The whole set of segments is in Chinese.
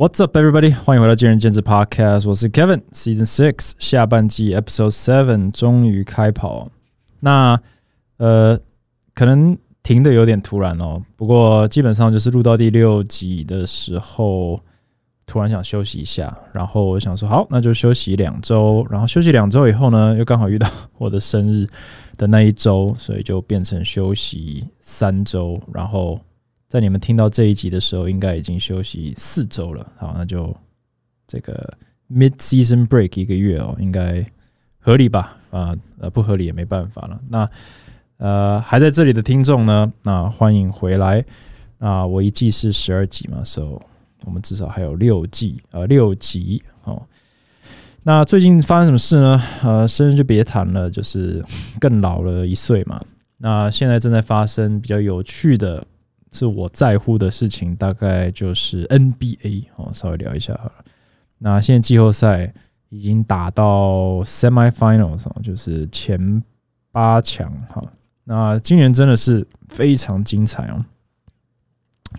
What's up, everybody？欢迎回到见仁见智 Podcast，我是 Kevin，Season Six 下半季 Episode Seven 终于开跑。那呃，可能停的有点突然哦，不过基本上就是录到第六集的时候，突然想休息一下，然后我想说好，那就休息两周。然后休息两周以后呢，又刚好遇到我的生日的那一周，所以就变成休息三周，然后。在你们听到这一集的时候，应该已经休息四周了。好，那就这个 mid season break 一个月哦，应该合理吧？啊，呃，不合理也没办法了。那呃，还在这里的听众呢，那欢迎回来。那我一季是十二集嘛，所以我们至少还有六季，呃，六集。哦，那最近发生什么事呢？呃，生日就别谈了，就是更老了一岁嘛。那现在正在发生比较有趣的。是我在乎的事情，大概就是 NBA 哦，稍微聊一下好了。那现在季后赛已经打到 semifinals 哦，就是前八强哈。那今年真的是非常精彩哦，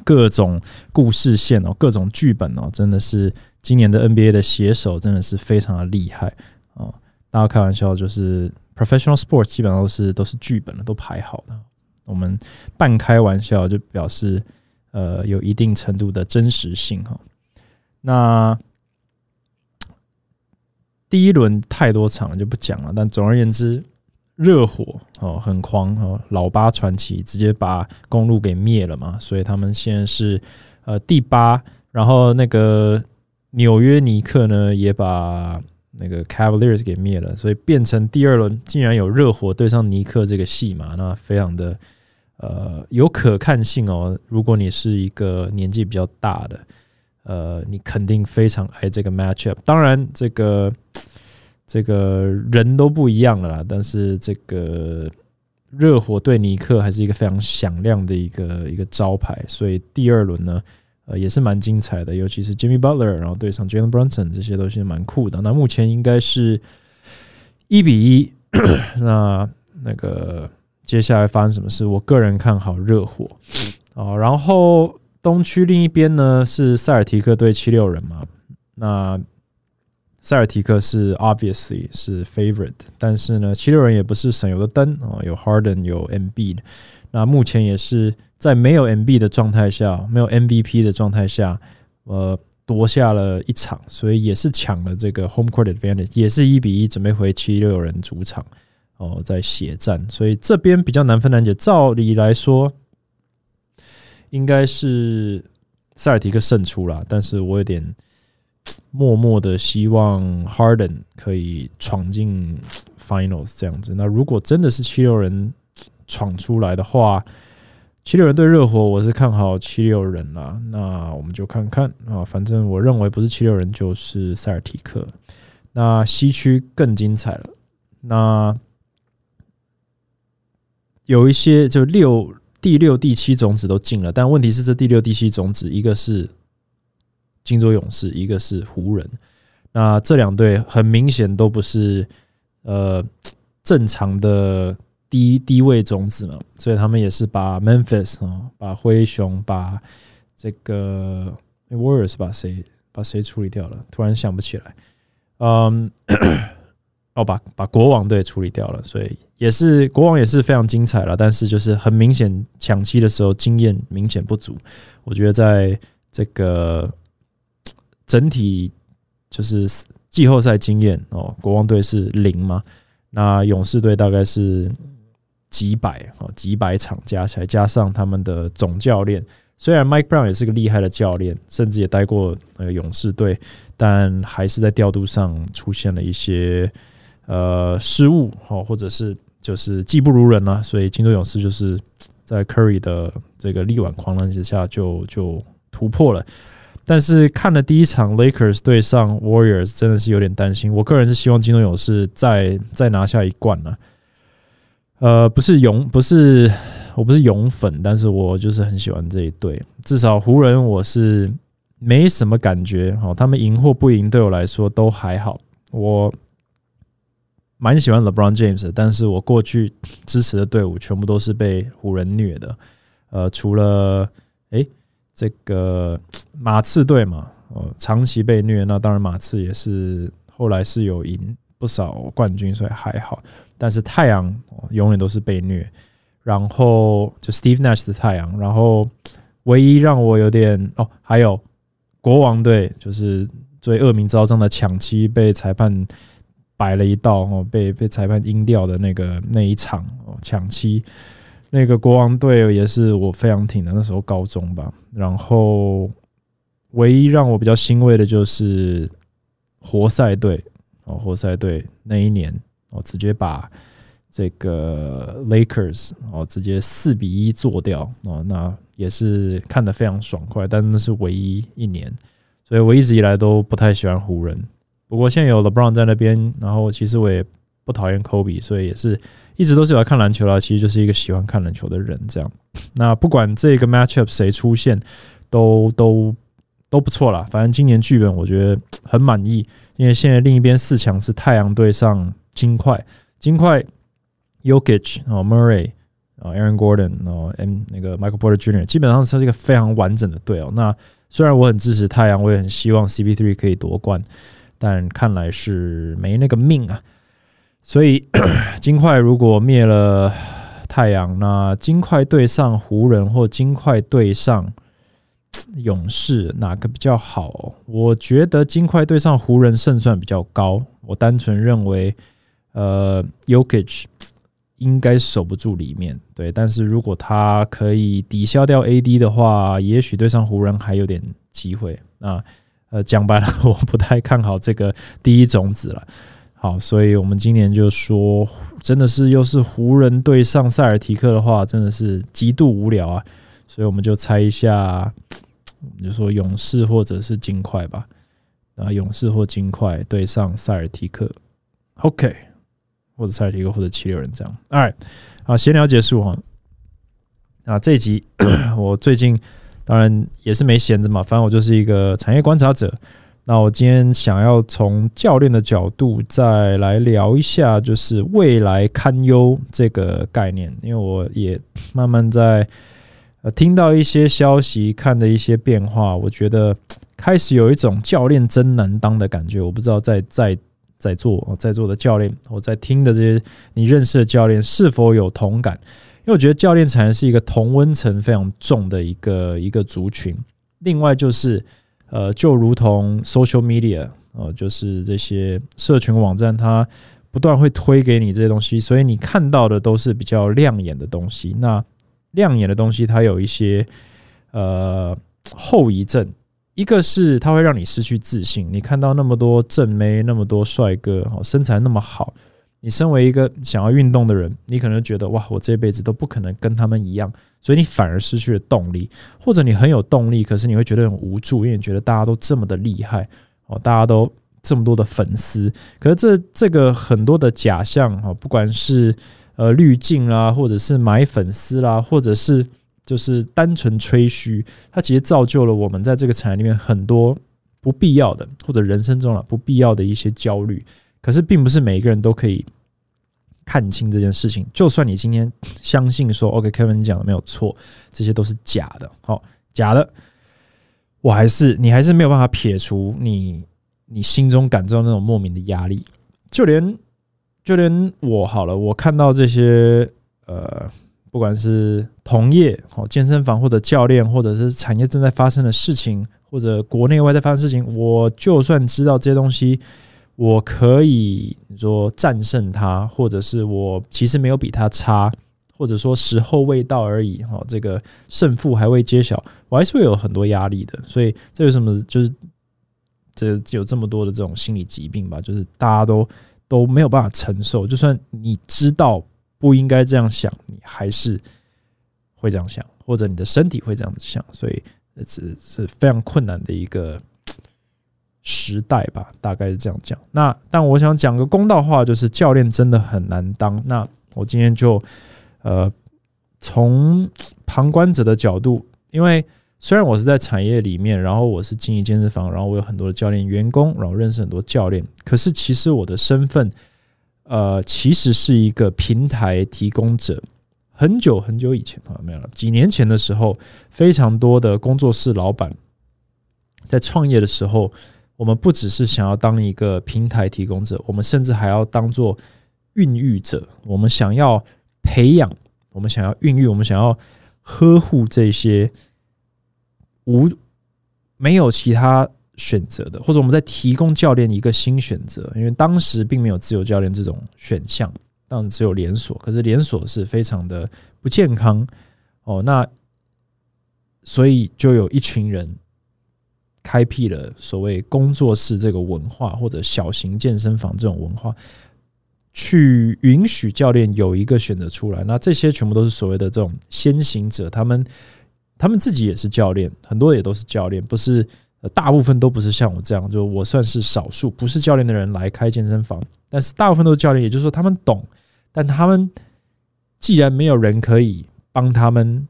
各种故事线哦，各种剧本哦，真的是今年的 NBA 的写手真的是非常的厉害哦。大家开玩笑，就是 professional sports 基本上都是都是剧本了，都排好的。我们半开玩笑就表示，呃，有一定程度的真实性哈。那第一轮太多场了就不讲了，但总而言之，热火哦很狂哦，老八传奇直接把公路给灭了嘛，所以他们现在是呃第八，然后那个纽约尼克呢也把。那个 Cavaliers 给灭了，所以变成第二轮竟然有热火对上尼克这个戏嘛，那非常的。呃，有可看性哦。如果你是一个年纪比较大的，呃，你肯定非常爱这个 matchup。当然，这个这个人都不一样了啦。但是，这个热火对尼克还是一个非常响亮的一个一个招牌。所以第二轮呢，呃，也是蛮精彩的。尤其是 Jimmy Butler，然后对上 Jalen Brunson，这些都是蛮酷的。那目前应该是一比一。那那个。接下来发生什么事？我个人看好热火哦。然后东区另一边呢是塞尔提克对七六人嘛。那塞尔提克是 obviously 是 favorite，但是呢七六人也不是省油的灯哦，有 Harden 有 MB 的。那目前也是在没有 MB 的状态下，没有 MVP 的状态下，呃，夺下了一场，所以也是抢了这个 home court advantage，也是一比一准备回七六人主场。哦，在血战，所以这边比较难分难解。照理来说，应该是塞尔提克胜出了，但是我有点默默的希望 Harden 可以闯进 Finals 这样子。那如果真的是七六人闯出来的话，七六人对热火，我是看好七六人啦。那我们就看看啊，反正我认为不是七六人就是塞尔提克。那西区更精彩了，那。有一些就六第六第七种子都进了，但问题是这第六第七种子一个是金州勇士，一个是湖人，那这两队很明显都不是呃正常的低低位种子嘛，所以他们也是把 Memphis 啊，把灰熊，把这个 Warriors 把谁把谁处理掉了，突然想不起来，嗯。哦，把把国王队处理掉了，所以也是国王也是非常精彩了，但是就是很明显抢七的时候经验明显不足。我觉得在这个整体就是季后赛经验哦，国王队是零嘛，那勇士队大概是几百哦，几百场加起来，加上他们的总教练，虽然 Mike Brown 也是个厉害的教练，甚至也待过那个勇士队，但还是在调度上出现了一些。呃，失误哦，或者是就是技不如人了，所以金州勇士就是在 Curry 的这个力挽狂澜之下就就突破了。但是看了第一场 Lakers 对上 Warriors，真的是有点担心。我个人是希望金州勇士再再拿下一冠了。呃，不是勇，不是我不是勇粉，但是我就是很喜欢这一队。至少湖人我是没什么感觉，哦，他们赢或不赢对我来说都还好。我。蛮喜欢 LeBron James，但是我过去支持的队伍全部都是被湖人虐的，呃，除了诶这个马刺队嘛，呃，长期被虐。那当然马刺也是后来是有赢不少冠军，所以还好。但是太阳永远都是被虐。然后就 Steve Nash 的太阳，然后唯一让我有点哦，还有国王队，就是最恶名昭彰的抢七被裁判摆了一道哦，被被裁判阴掉的那个那一场哦，抢七那个国王队也是我非常挺的，那时候高中吧。然后唯一让我比较欣慰的就是活塞队哦，活塞队那一年哦，直接把。这个 Lakers 哦，直接四比一做掉哦，那也是看得非常爽快，但那是唯一一年，所以我一直以来都不太喜欢湖人。不过现在有 LeBron 在那边，然后其实我也不讨厌 Kobe，所以也是一直都是有看篮球啦。其实就是一个喜欢看篮球的人这样。那不管这个 matchup 谁出现，都都都不错啦。反正今年剧本我觉得很满意，因为现在另一边四强是太阳队上金块，金块。Yokich 哦，Murray 啊，Aaron Gordon 哦，M 那个 Michael Porter Jr. 基本上是一个非常完整的队哦。那虽然我很支持太阳，我也很希望 CP3 可以夺冠，但看来是没那个命啊。所以 金块如果灭了太阳，那金块对上湖人或金块对上 勇士，哪个比较好？我觉得金块对上湖人胜算比较高。我单纯认为，呃，Yokich。应该守不住里面，对。但是如果他可以抵消掉 AD 的话，也许对上湖人还有点机会。那呃，呃讲白了，我不太看好这个第一种子了。好，所以我们今年就说，真的是又是湖人对上塞尔提克的话，真的是极度无聊啊。所以我们就猜一下，我们就说勇士或者是金块吧。啊，勇士或金块对上塞尔提克，OK。或者塞尔提克或者七六人这样，right，好，闲聊结束哈。那这一集 我最近当然也是没闲着嘛，反正我就是一个产业观察者。那我今天想要从教练的角度再来聊一下，就是未来堪忧这个概念，因为我也慢慢在呃听到一些消息，看的一些变化，我觉得开始有一种教练真难当的感觉。我不知道在在。在座在座的教练，我在听的这些你认识的教练是否有同感？因为我觉得教练才是一个同温层非常重的一个一个族群。另外就是，呃，就如同 social media，呃，就是这些社群网站，它不断会推给你这些东西，所以你看到的都是比较亮眼的东西。那亮眼的东西，它有一些呃后遗症。一个是它会让你失去自信，你看到那么多正妹，那么多帅哥，身材那么好，你身为一个想要运动的人，你可能觉得哇，我这辈子都不可能跟他们一样，所以你反而失去了动力，或者你很有动力，可是你会觉得很无助，因为你觉得大家都这么的厉害，哦，大家都这么多的粉丝，可是这这个很多的假象，哈，不管是呃滤镜啦，或者是买粉丝啦，或者是。就是单纯吹嘘，它其实造就了我们在这个产业里面很多不必要的，或者人生中了不必要的一些焦虑。可是，并不是每一个人都可以看清这件事情。就算你今天相信说，OK，Kevin 你讲的没有错，这些都是假的，好，假的，我还是你还是没有办法撇除你你心中感受到那种莫名的压力。就连就连我好了，我看到这些呃。不管是同业、哦健身房或者教练，或者是产业正在发生的事情，或者国内外在发生事情，我就算知道这些东西，我可以说战胜它，或者是我其实没有比他差，或者说时候未到而已，哈，这个胜负还未揭晓，我还是会有很多压力的。所以这有什么？就是这有这么多的这种心理疾病吧？就是大家都都没有办法承受，就算你知道。不应该这样想，你还是会这样想，或者你的身体会这样子想，所以是是非常困难的一个时代吧，大概是这样讲。那但我想讲个公道话，就是教练真的很难当。那我今天就呃从旁观者的角度，因为虽然我是在产业里面，然后我是经营健身房，然后我有很多的教练员工，然后认识很多教练，可是其实我的身份。呃，其实是一个平台提供者。很久很久以前啊，没有了。几年前的时候，非常多的工作室老板在创业的时候，我们不只是想要当一个平台提供者，我们甚至还要当做孕育者。我们想要培养，我们想要孕育，我们想要呵护这些无没有其他选择的，或者我们在提供教练一个新选择。因为当时并没有自由教练这种选项，当然只有连锁。可是连锁是非常的不健康哦。那所以就有一群人。开辟了所谓工作室这个文化，或者小型健身房这种文化，去允许教练有一个选择出来。那这些全部都是所谓的这种先行者，他们他们自己也是教练，很多也都是教练，不是大部分都不是像我这样，就我算是少数不是教练的人来开健身房，但是大部分都是教练，也就是说他们懂，但他们既然没有人可以帮他们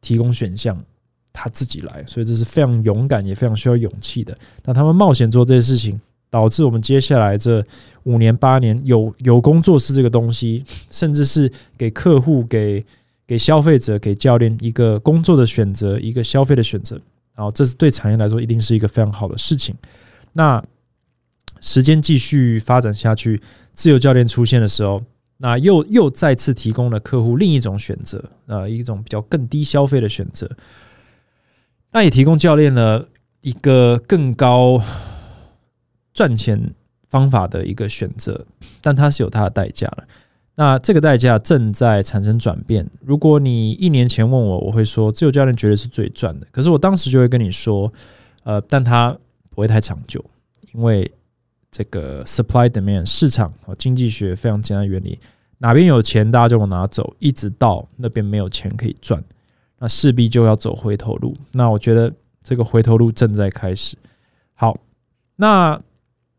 提供选项。他自己来，所以这是非常勇敢，也非常需要勇气的。那他们冒险做这些事情，导致我们接下来这五年八年有 有工作室这个东西，甚至是给客户、给给消费者、给教练一个工作的选择，一个消费的选择。然后，这是对产业来说一定是一个非常好的事情。那时间继续发展下去，自由教练出现的时候，那又又再次提供了客户另一种选择，呃，一种比较更低消费的选择。那也提供教练了一个更高赚钱方法的一个选择，但它是有它的代价的。那这个代价正在产生转变。如果你一年前问我，我会说自由教练绝对是最赚的。可是我当时就会跟你说，呃，但它不会太长久，因为这个 supply demand 市场和经济学非常简单原理，哪边有钱大家就往哪走，一直到那边没有钱可以赚。那势必就要走回头路。那我觉得这个回头路正在开始。好，那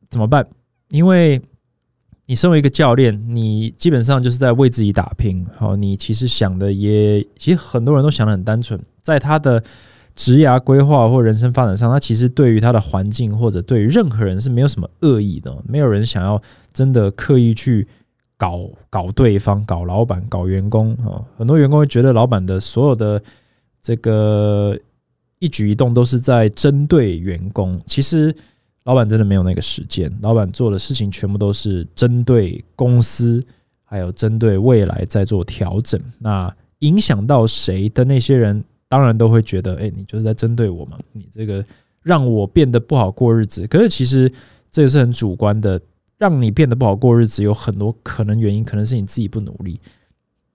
怎么办？因为你身为一个教练，你基本上就是在为自己打拼。好，你其实想的也，其实很多人都想的很单纯，在他的职涯规划或人生发展上，他其实对于他的环境或者对于任何人是没有什么恶意的，没有人想要真的刻意去。搞搞对方，搞老板，搞员工啊！很多员工会觉得老板的所有的这个一举一动都是在针对员工。其实老板真的没有那个时间，老板做的事情全部都是针对公司，还有针对未来在做调整。那影响到谁的那些人，当然都会觉得，哎，你就是在针对我嘛？你这个让我变得不好过日子。可是其实这个是很主观的。让你变得不好过日子有很多可能原因，可能是你自己不努力，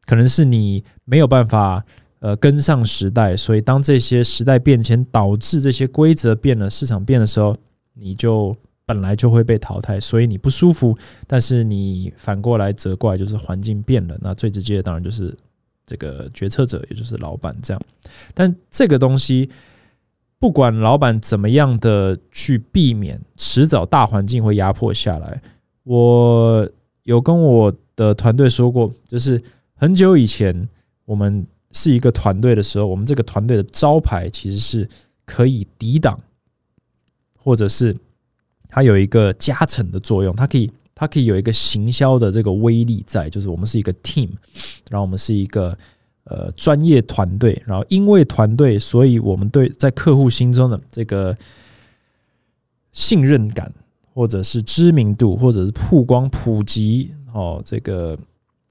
可能是你没有办法呃跟上时代，所以当这些时代变迁导致这些规则变了，市场变的时候，你就本来就会被淘汰，所以你不舒服。但是你反过来责怪，就是环境变了。那最直接的当然就是这个决策者，也就是老板这样。但这个东西。不管老板怎么样的去避免，迟早大环境会压迫下来。我有跟我的团队说过，就是很久以前我们是一个团队的时候，我们这个团队的招牌其实是可以抵挡，或者是它有一个加成的作用，它可以它可以有一个行销的这个威力在，就是我们是一个 team，然后我们是一个。呃，专业团队，然后因为团队，所以我们对在客户心中的这个信任感，或者是知名度，或者是曝光普及，哦，这个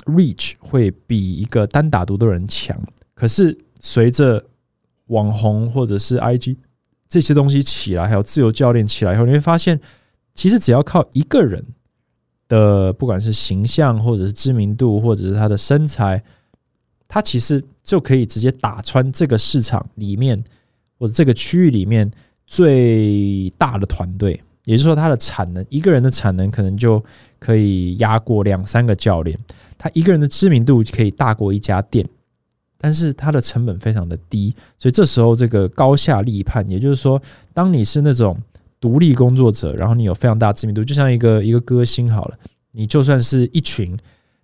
reach 会比一个单打独斗人强。可是随着网红或者是 IG 这些东西起来，还有自由教练起来以后，你会发现，其实只要靠一个人的，不管是形象，或者是知名度，或者是他的身材。他其实就可以直接打穿这个市场里面或者这个区域里面最大的团队，也就是说，它的产能一个人的产能可能就可以压过两三个教练，他一个人的知名度可以大过一家店，但是它的成本非常的低，所以这时候这个高下立判，也就是说，当你是那种独立工作者，然后你有非常大知名度，就像一个一个歌星好了，你就算是一群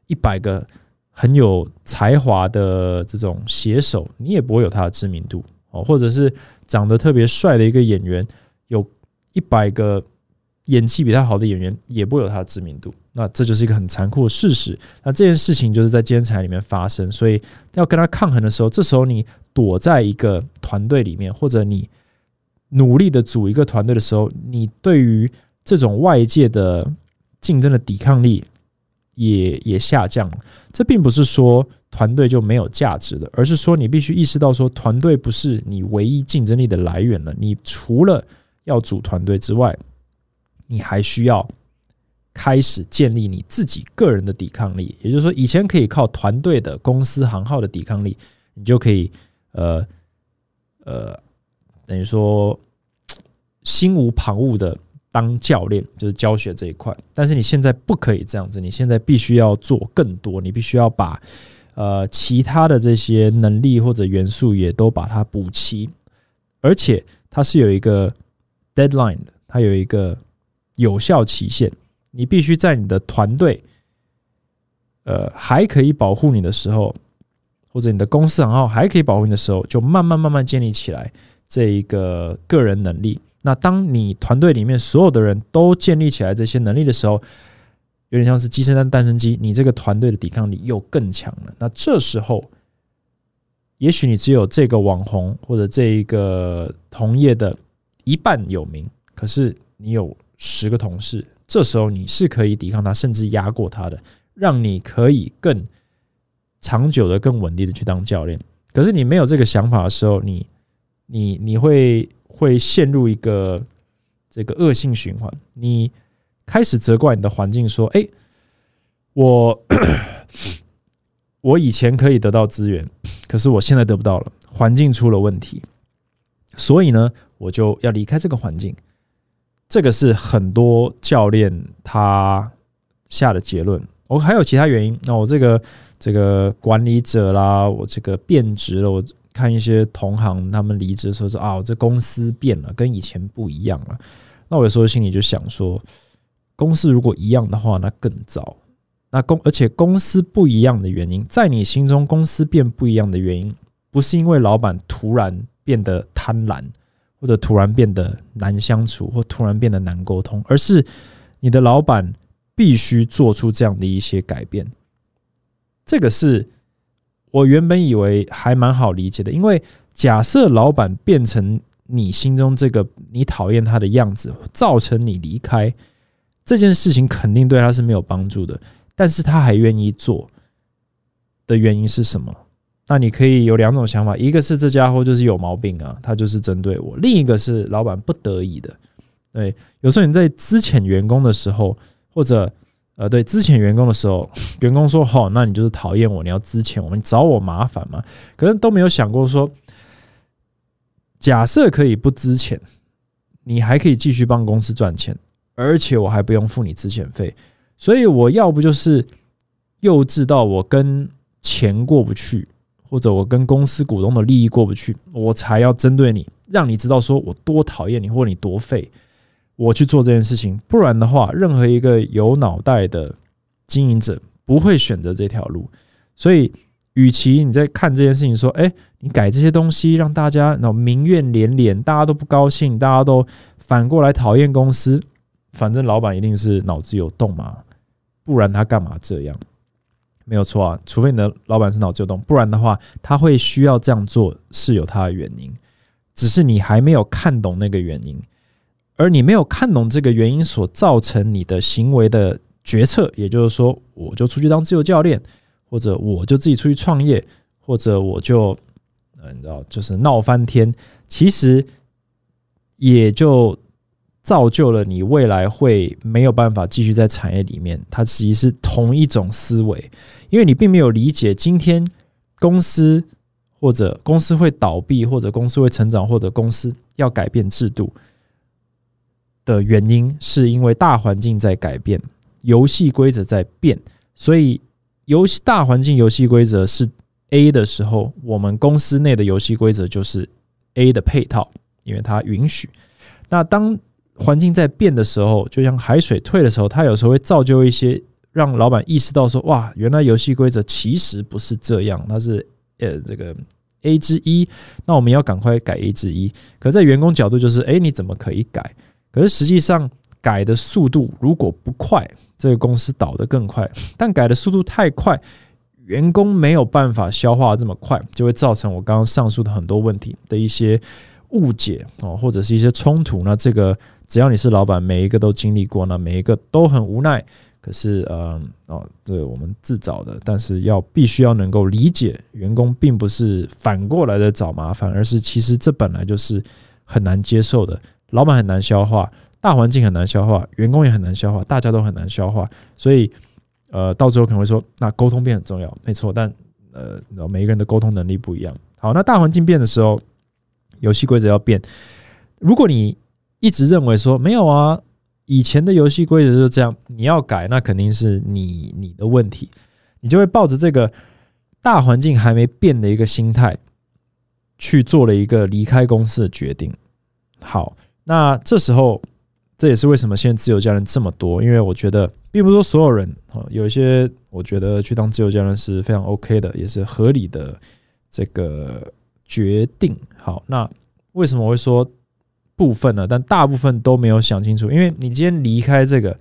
一百个。很有才华的这种写手，你也不会有他的知名度哦，或者是长得特别帅的一个演员，有一百个演技比他好的演员，也不会有他的知名度。那这就是一个很残酷的事实。那这件事情就是在监材里面发生，所以要跟他抗衡的时候，这时候你躲在一个团队里面，或者你努力的组一个团队的时候，你对于这种外界的竞争的抵抗力也也下降了。这并不是说团队就没有价值了，而是说你必须意识到，说团队不是你唯一竞争力的来源了。你除了要组团队之外，你还需要开始建立你自己个人的抵抗力。也就是说，以前可以靠团队的公司行号的抵抗力，你就可以呃呃。等于说心无旁骛的当教练，就是教学这一块。但是你现在不可以这样子，你现在必须要做更多，你必须要把呃其他的这些能力或者元素也都把它补齐，而且它是有一个 deadline，它有一个有效期限。你必须在你的团队呃还可以保护你的时候，或者你的公司行号还可以保护你的时候，就慢慢慢慢建立起来。这一个个人能力，那当你团队里面所有的人都建立起来这些能力的时候，有点像是鸡生蛋，蛋生鸡，你这个团队的抵抗力又更强了。那这时候，也许你只有这个网红或者这一个同业的一半有名，可是你有十个同事，这时候你是可以抵抗他，甚至压过他的，让你可以更长久的、更稳定的去当教练。可是你没有这个想法的时候，你。你你会会陷入一个这个恶性循环，你开始责怪你的环境，说：“哎，我我以前可以得到资源，可是我现在得不到了，环境出了问题，所以呢，我就要离开这个环境。”这个是很多教练他下的结论。我还有其他原因，那我这个这个管理者啦，我这个变职了，我。看一些同行，他们离职的时候说：“啊，这公司变了，跟以前不一样了。”那我有时候心里就想说，公司如果一样的话，那更糟。那公而且公司不一样的原因，在你心中公司变不一样的原因，不是因为老板突然变得贪婪，或者突然变得难相处，或突然变得难沟通，而是你的老板必须做出这样的一些改变。这个是。我原本以为还蛮好理解的，因为假设老板变成你心中这个你讨厌他的样子，造成你离开这件事情，肯定对他是没有帮助的。但是他还愿意做的原因是什么？那你可以有两种想法：一个是这家伙就是有毛病啊，他就是针对我；另一个是老板不得已的。对，有时候你在资遣员工的时候，或者。呃，对，之前员工的时候，员工说：“好，那你就是讨厌我，你要之前我，你找我麻烦嘛？”可是都没有想过说，假设可以不资遣，你还可以继续帮公司赚钱，而且我还不用付你资遣费。所以我要不就是幼稚到我跟钱过不去，或者我跟公司股东的利益过不去，我才要针对你，让你知道说我多讨厌你，或你多废。我去做这件事情，不然的话，任何一个有脑袋的经营者不会选择这条路。所以，与其你在看这件事情，说，哎，你改这些东西，让大家那民怨连连，大家都不高兴，大家都反过来讨厌公司，反正老板一定是脑子有洞嘛，不然他干嘛这样？没有错啊，除非你的老板是脑子有洞，不然的话，他会需要这样做是有他的原因，只是你还没有看懂那个原因。而你没有看懂这个原因所造成你的行为的决策，也就是说，我就出去当自由教练，或者我就自己出去创业，或者我就，呃，你知道，就是闹翻天，其实也就造就了你未来会没有办法继续在产业里面。它其实是同一种思维，因为你并没有理解今天公司或者公司会倒闭，或者公司会成长，或者公司要改变制度。的原因是因为大环境在改变，游戏规则在变，所以游戏大环境游戏规则是 A 的时候，我们公司内的游戏规则就是 A 的配套，因为它允许。那当环境在变的时候，就像海水退的时候，它有时候会造就一些让老板意识到说：哇，原来游戏规则其实不是这样，它是呃这个 A 之一，那我们要赶快改 A 之一。可在员工角度就是：哎，你怎么可以改？可是实际上改的速度如果不快，这个公司倒得更快；但改的速度太快，员工没有办法消化这么快，就会造成我刚刚上述的很多问题的一些误解哦，或者是一些冲突，那这个只要你是老板，每一个都经历过，那每一个都很无奈。可是，呃，哦，这我们自找的，但是要必须要能够理解，员工并不是反过来的找麻烦，而是其实这本来就是很难接受的，老板很难消化，大环境很难消化，员工也很难消化，大家都很难消化，所以，呃，到最后可能会说，那沟通变很重要，没错，但呃，每一个人的沟通能力不一样。好，那大环境变的时候，游戏规则要变。如果你一直认为说没有啊。以前的游戏规则就是这样，你要改，那肯定是你你的问题，你就会抱着这个大环境还没变的一个心态，去做了一个离开公司的决定。好，那这时候这也是为什么现在自由家人这么多，因为我觉得并不是说所有人哦，有一些我觉得去当自由家人是非常 OK 的，也是合理的这个决定。好，那为什么我会说？部分了，但大部分都没有想清楚。因为你今天离开这个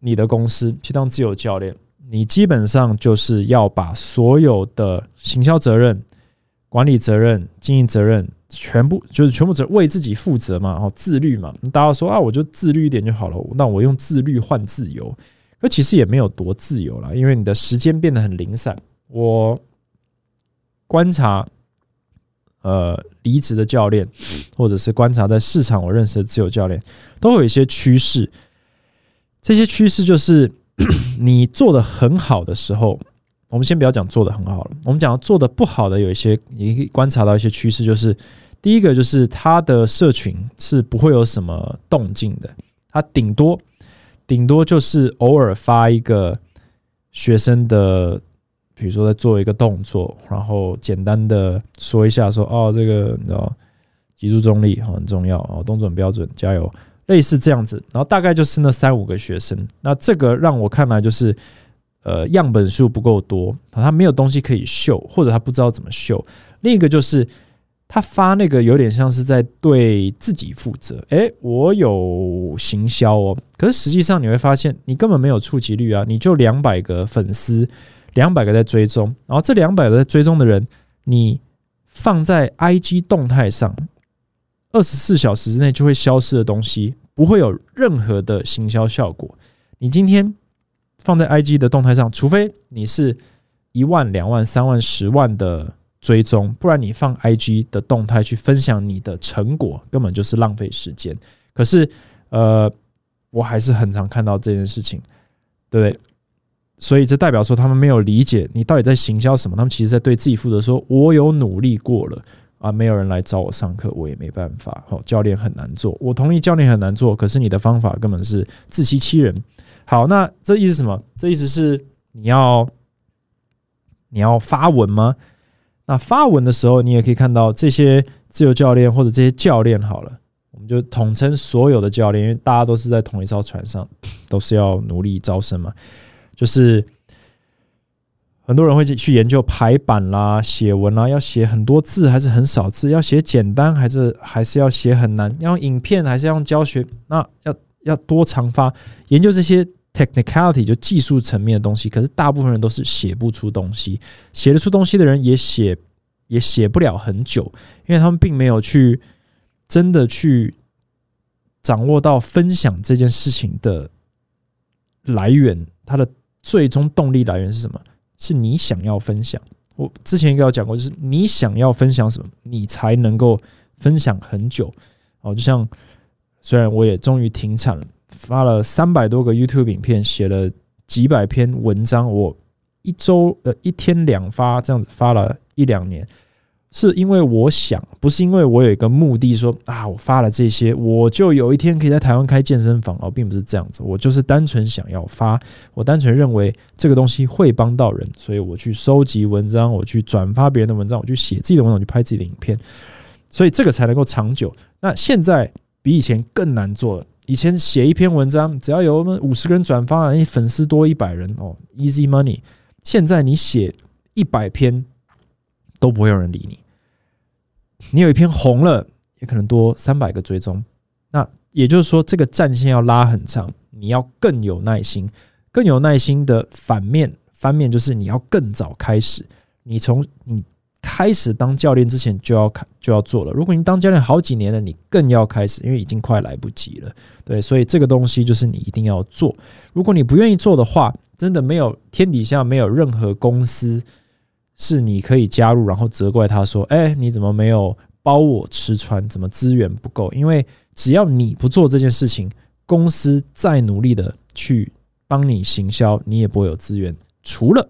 你的公司去当自由教练，你基本上就是要把所有的行销责任、管理责任、经营责任，全部就是全部责为自己负责嘛，然后自律嘛。大家说啊，我就自律一点就好了。那我用自律换自由，可其实也没有多自由了，因为你的时间变得很零散。我观察。呃，离职的教练，或者是观察在市场我认识的自由教练，都有一些趋势。这些趋势就是 你做的很好的时候，我们先不要讲做的很好了，我们讲做的不好的有一些，你可以观察到一些趋势，就是第一个就是他的社群是不会有什么动静的，他顶多顶多就是偶尔发一个学生的。比如说，在做一个动作，然后简单的说一下，说哦，这个你知道，脊柱中立很重要哦，动作很标准，加油，类似这样子。然后大概就是那三五个学生，那这个让我看来就是，呃，样本数不够多，他没有东西可以秀，或者他不知道怎么秀。另一个就是他发那个有点像是在对自己负责，诶，我有行销哦，可是实际上你会发现，你根本没有触及率啊，你就两百个粉丝。两百个在追踪，然后这两百个在追踪的人，你放在 IG 动态上，二十四小时之内就会消失的东西，不会有任何的行销效果。你今天放在 IG 的动态上，除非你是一万、两万、三万、十万的追踪，不然你放 IG 的动态去分享你的成果，根本就是浪费时间。可是，呃，我还是很常看到这件事情，对不对？所以这代表说他们没有理解你到底在行销什么，他们其实在对自己负责。说我有努力过了啊，没有人来找我上课，我也没办法。好，教练很难做，我同意教练很难做，可是你的方法根本是自欺欺人。好，那这意思什么？这意思是你要你要发文吗？那发文的时候，你也可以看到这些自由教练或者这些教练好了，我们就统称所有的教练，因为大家都是在同一艘船上，都是要努力招生嘛。就是很多人会去研究排版啦、写文啦，要写很多字还是很少字？要写简单还是还是要写很难？要用影片还是要用教学？那要要多长发？研究这些 technicality 就技术层面的东西。可是大部分人都是写不出东西，写得出东西的人也写也写不了很久，因为他们并没有去真的去掌握到分享这件事情的来源，它的。最终动力来源是什么？是你想要分享。我之前应该有讲过，就是你想要分享什么，你才能够分享很久。哦，就像虽然我也终于停产了，发了三百多个 YouTube 影片，写了几百篇文章，我一周呃一天两发这样子发了一两年。是因为我想，不是因为我有一个目的，说啊，我发了这些，我就有一天可以在台湾开健身房哦，并不是这样子。我就是单纯想要发，我单纯认为这个东西会帮到人，所以我去收集文章，我去转发别人的文章，我去写自己的文章，去拍自己的影片，所以这个才能够长久。那现在比以前更难做了。以前写一篇文章，只要有我们五十个人转发，你粉丝多一百人哦，easy money。现在你写一百篇都不会有人理你。你有一篇红了，也可能多三百个追踪，那也就是说，这个战线要拉很长，你要更有耐心，更有耐心的反面翻面就是你要更早开始，你从你开始当教练之前就要开就要做了。如果你当教练好几年了，你更要开始，因为已经快来不及了。对，所以这个东西就是你一定要做。如果你不愿意做的话，真的没有天底下没有任何公司是你可以加入，然后责怪他说：“哎，你怎么没有包我吃穿？怎么资源不够？”因为只要你不做这件事情，公司再努力的去帮你行销，你也不会有资源。除了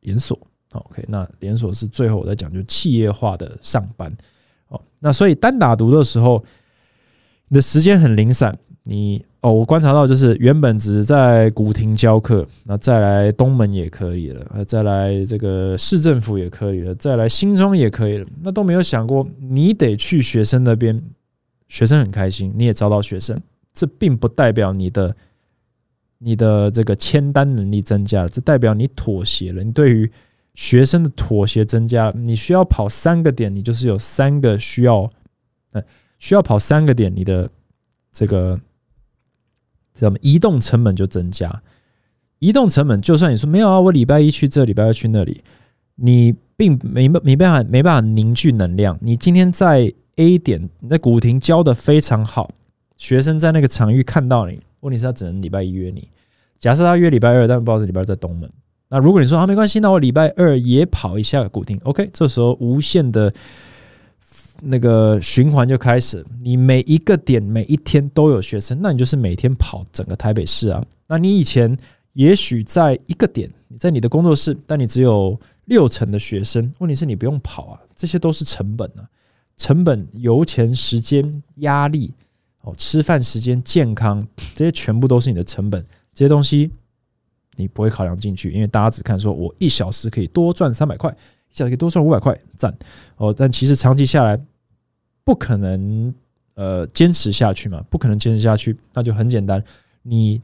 连锁。OK，那连锁是最后我在讲，就企业化的上班。哦，那所以单打独的时候，你的时间很零散。你哦，我观察到就是原本只在古亭教课，那再来东门也可以了，再来这个市政府也可以了，再来新庄也可以了，那都没有想过你得去学生那边，学生很开心，你也招到学生，这并不代表你的你的这个签单能力增加了，这代表你妥协了，你对于。学生的妥协增加，你需要跑三个点，你就是有三个需要，呃，需要跑三个点，你的这个怎么移动成本就增加。移动成本，就算你说没有啊，我礼拜一去这，礼拜二去那里，你并没没办法没办法凝聚能量。你今天在 A 点，你在古亭教的非常好，学生在那个场域看到你，问题是他只能礼拜一约你。假设他约礼拜二，但不知道礼拜二在东门。那如果你说啊没关系，那我礼拜二也跑一下古亭，OK，这时候无限的那个循环就开始。你每一个点每一天都有学生，那你就是每天跑整个台北市啊。那你以前也许在一个点，你在你的工作室，但你只有六成的学生，问题是你不用跑啊，这些都是成本啊，成本、油钱、时间、压力哦，吃饭时间、健康，这些全部都是你的成本，这些东西。你不会考量进去，因为大家只看说我一小时可以多赚三百块，一小时可以多赚五百块，赞哦。但其实长期下来不可能呃坚持下去嘛，不可能坚持下去，那就很简单，你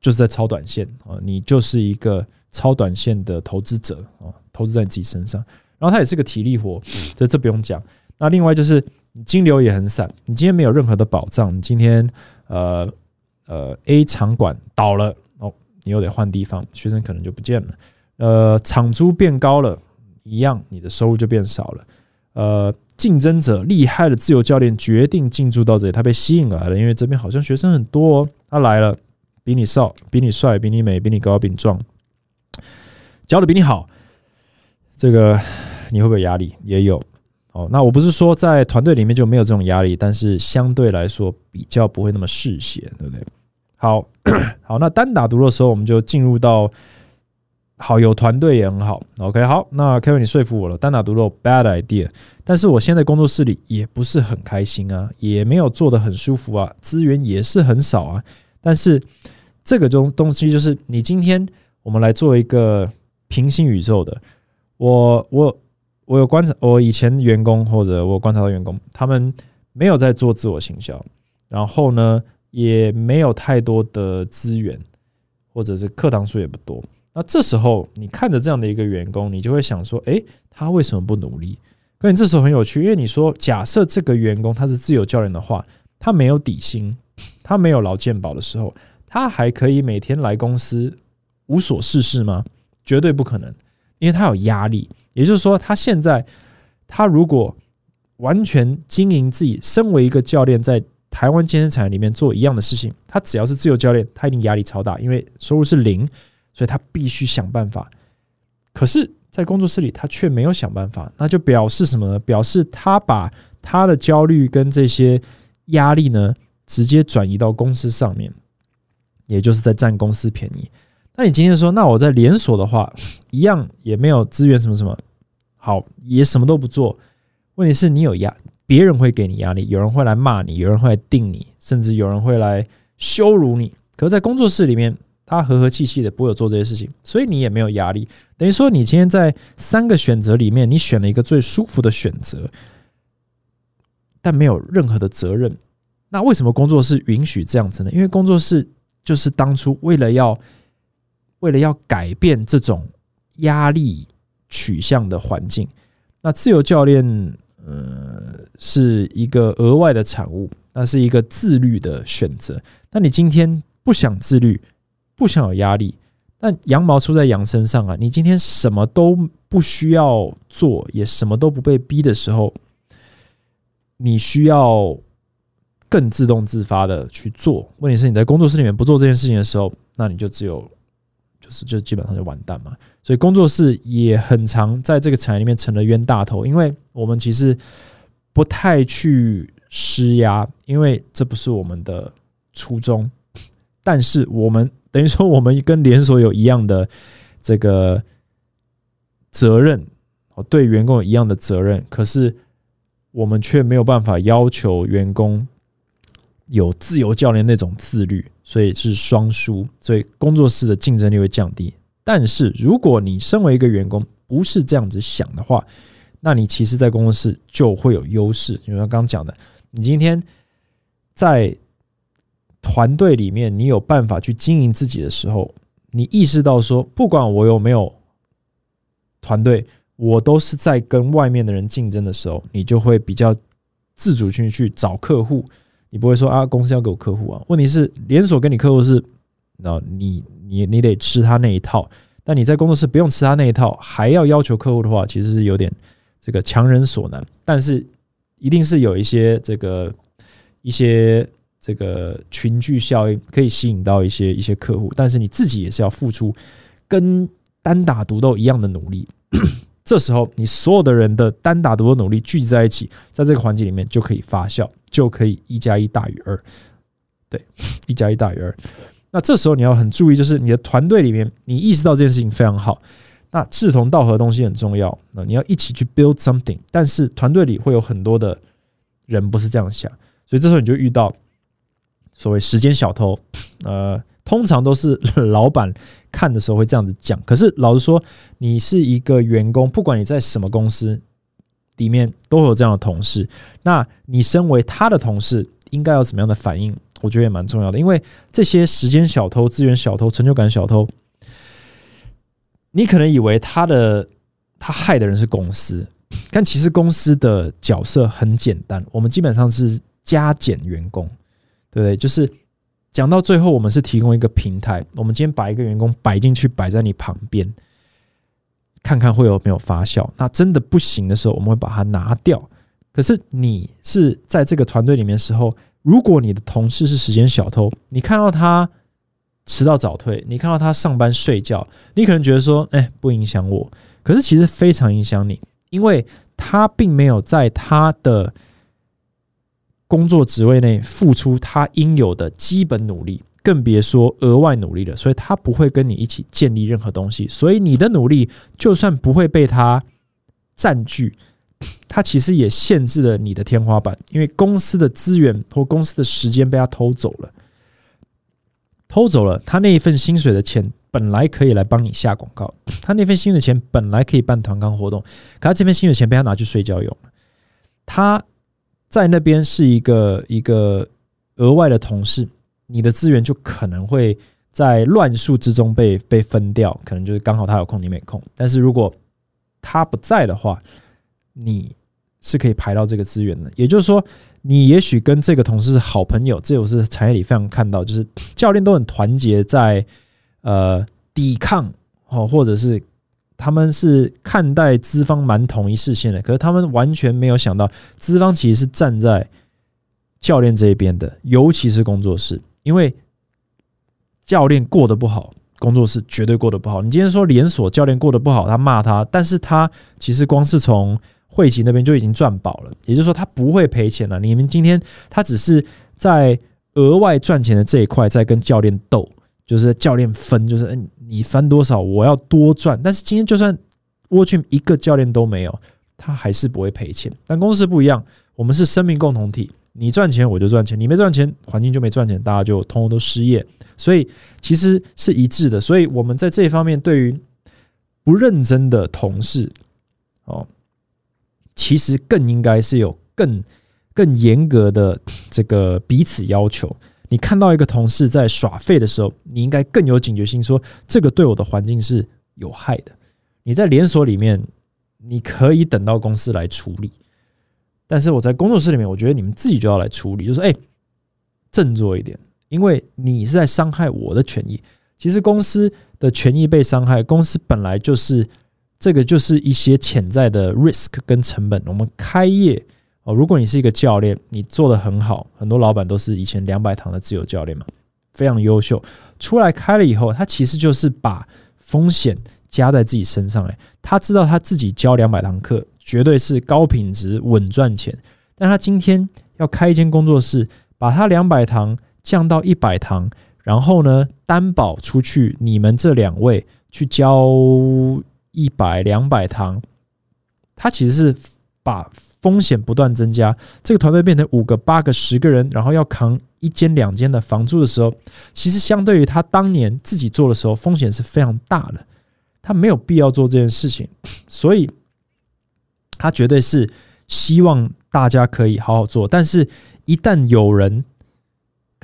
就是在超短线啊，你就是一个超短线的投资者啊，投资在你自己身上。然后它也是个体力活，所以这不用讲。那另外就是金流也很散，你今天没有任何的保障，你今天呃呃 A 场馆倒了哦。你又得换地方，学生可能就不见了。呃，场租变高了，一样，你的收入就变少了。呃，竞争者厉害的自由教练决定进驻到这里，他被吸引来了，因为这边好像学生很多。他来了，比你少，比你帅，比你美，比你高，比你壮，教的比你好。这个你会不会压力？也有。哦，那我不是说在团队里面就没有这种压力，但是相对来说比较不会那么嗜血，对不对？好 好，那单打独的时候，我们就进入到好有团队也很好。OK，好，那 Kevin 你说服我了，单打独斗 bad idea。但是我现在工作室里也不是很开心啊，也没有做的很舒服啊，资源也是很少啊。但是这个东东西就是你今天我们来做一个平行宇宙的，我我我有观察，我以前员工或者我观察到员工，他们没有在做自我行销，然后呢？也没有太多的资源，或者是课堂数也不多。那这时候你看着这样的一个员工，你就会想说：，诶，他为什么不努力？可你这时候很有趣，因为你说，假设这个员工他是自由教练的话，他没有底薪，他没有劳健保的时候，他还可以每天来公司无所事事吗？绝对不可能，因为他有压力。也就是说，他现在他如果完全经营自己，身为一个教练在。台湾健身产业里面做一样的事情，他只要是自由教练，他一定压力超大，因为收入是零，所以他必须想办法。可是，在工作室里，他却没有想办法，那就表示什么呢？表示他把他的焦虑跟这些压力呢，直接转移到公司上面，也就是在占公司便宜。那你今天说，那我在连锁的话，一样也没有资源，什么什么好，也什么都不做。问题是你有压。别人会给你压力，有人会来骂你，有人会来定你，甚至有人会来羞辱你。可是，在工作室里面，他和和气气的，不会有做这些事情，所以你也没有压力。等于说，你今天在三个选择里面，你选了一个最舒服的选择，但没有任何的责任。那为什么工作室允许这样子呢？因为工作室就是当初为了要为了要改变这种压力取向的环境。那自由教练。呃，是一个额外的产物，那是一个自律的选择。那你今天不想自律，不想有压力，但羊毛出在羊身上啊！你今天什么都不需要做，也什么都不被逼的时候，你需要更自动自发的去做。问题是你在工作室里面不做这件事情的时候，那你就只有就是就基本上就完蛋嘛。所以工作室也很常在这个产业里面成了冤大头，因为我们其实不太去施压，因为这不是我们的初衷。但是我们。等于说，我们跟连锁有一样的这个责任，对员工有一样的责任，可是我们却没有办法要求员工有自由教练那种自律，所以是双输，所以工作室的竞争力会降低。但是如果你身为一个员工不是这样子想的话，那你其实，在工作室就会有优势。就像刚刚讲的，你今天在。团队里面，你有办法去经营自己的时候，你意识到说，不管我有没有团队，我都是在跟外面的人竞争的时候，你就会比较自主性去找客户。你不会说啊，公司要给我客户啊。问题是，连锁跟你客户是，那你你你得吃他那一套。但你在工作室不用吃他那一套，还要要求客户的话，其实是有点这个强人所难。但是一定是有一些这个一些。这个群聚效应可以吸引到一些一些客户，但是你自己也是要付出跟单打独斗一样的努力。这时候，你所有的人的单打独斗努力聚集在一起，在这个环节里面就可以发酵，就可以一加一大于二。对，一加一大于二。那这时候你要很注意，就是你的团队里面，你意识到这件事情非常好。那志同道合的东西很重要。那你要一起去 build something，但是团队里会有很多的人不是这样想，所以这时候你就遇到。所谓时间小偷，呃，通常都是 老板看的时候会这样子讲。可是老实说，你是一个员工，不管你在什么公司里面，都有这样的同事。那你身为他的同事，应该有怎么样的反应？我觉得也蛮重要的。因为这些时间小偷、资源小偷、成就感小偷，你可能以为他的他害的人是公司，但其实公司的角色很简单，我们基本上是加减员工。对？就是讲到最后，我们是提供一个平台。我们今天把一个员工摆进去，摆在你旁边，看看会有没有发酵。那真的不行的时候，我们会把它拿掉。可是你是在这个团队里面的时候，如果你的同事是时间小偷，你看到他迟到早退，你看到他上班睡觉，你可能觉得说，哎，不影响我。可是其实非常影响你，因为他并没有在他的。工作职位内付出他应有的基本努力，更别说额外努力了。所以他不会跟你一起建立任何东西。所以你的努力就算不会被他占据，他其实也限制了你的天花板。因为公司的资源或公司的时间被他偷走了，偷走了他那一份薪水的钱，本来可以来帮你下广告，他那份薪水的钱本来可以办团康活动，可他这份薪水钱被他拿去睡觉用了，他。在那边是一个一个额外的同事，你的资源就可能会在乱数之中被被分掉，可能就是刚好他有空你没空。但是如果他不在的话，你是可以排到这个资源的。也就是说，你也许跟这个同事是好朋友，这我是产业里非常看到，就是教练都很团结在呃抵抗哦，或者是。他们是看待资方蛮统一视线的，可是他们完全没有想到，资方其实是站在教练这一边的，尤其是工作室，因为教练过得不好，工作室绝对过得不好。你今天说连锁教练过得不好，他骂他，但是他其实光是从汇集那边就已经赚饱了，也就是说他不会赔钱了。你们今天他只是在额外赚钱的这一块在跟教练斗。就是教练分，就是嗯，你翻多少，我要多赚。但是今天就算沃群一个教练都没有，他还是不会赔钱。但公司不一样，我们是生命共同体，你赚钱我就赚钱，你没赚钱，环境就没赚钱，大家就通通都失业。所以其实是一致的。所以我们在这一方面，对于不认真的同事，哦，其实更应该是有更更严格的这个彼此要求。你看到一个同事在耍废的时候，你应该更有警觉性，说这个对我的环境是有害的。你在连锁里面，你可以等到公司来处理，但是我在工作室里面，我觉得你们自己就要来处理，就是哎，振作一点，因为你是在伤害我的权益。其实公司的权益被伤害，公司本来就是这个就是一些潜在的 risk 跟成本。我们开业哦，如果你是一个教练，你做的很好，很多老板都是以前两百堂的自由教练嘛，非常优秀，出来开了以后，他其实就是把风险加在自己身上。诶，他知道他自己教两百堂课绝对是高品质稳赚钱，但他今天要开一间工作室，把他两百堂降到一百堂。然后呢，担保出去，你们这两位去教一百两百堂，他其实是把风险不断增加，这个团队变成五个、八个、十个人，然后要扛一间、两间的房租的时候，其实相对于他当年自己做的时候，风险是非常大的，他没有必要做这件事情，所以他绝对是希望大家可以好好做，但是一旦有人。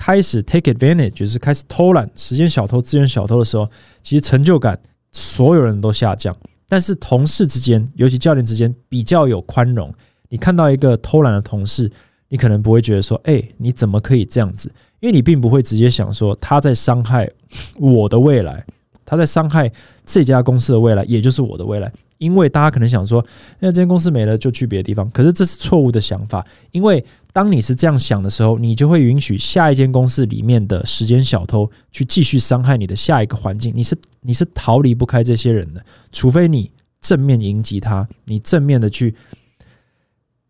开始 take advantage，就是开始偷懒、时间小偷、资源小偷的时候，其实成就感所有人都下降。但是同事之间，尤其教练之间，比较有宽容。你看到一个偷懒的同事，你可能不会觉得说：“哎，你怎么可以这样子？”因为你并不会直接想说他在伤害我的未来，他在伤害这家公司的未来，也就是我的未来。因为大家可能想说，那这间公司没了就去别的地方，可是这是错误的想法。因为当你是这样想的时候，你就会允许下一间公司里面的时间小偷去继续伤害你的下一个环境。你是你是逃离不开这些人的，除非你正面迎击他，你正面的去，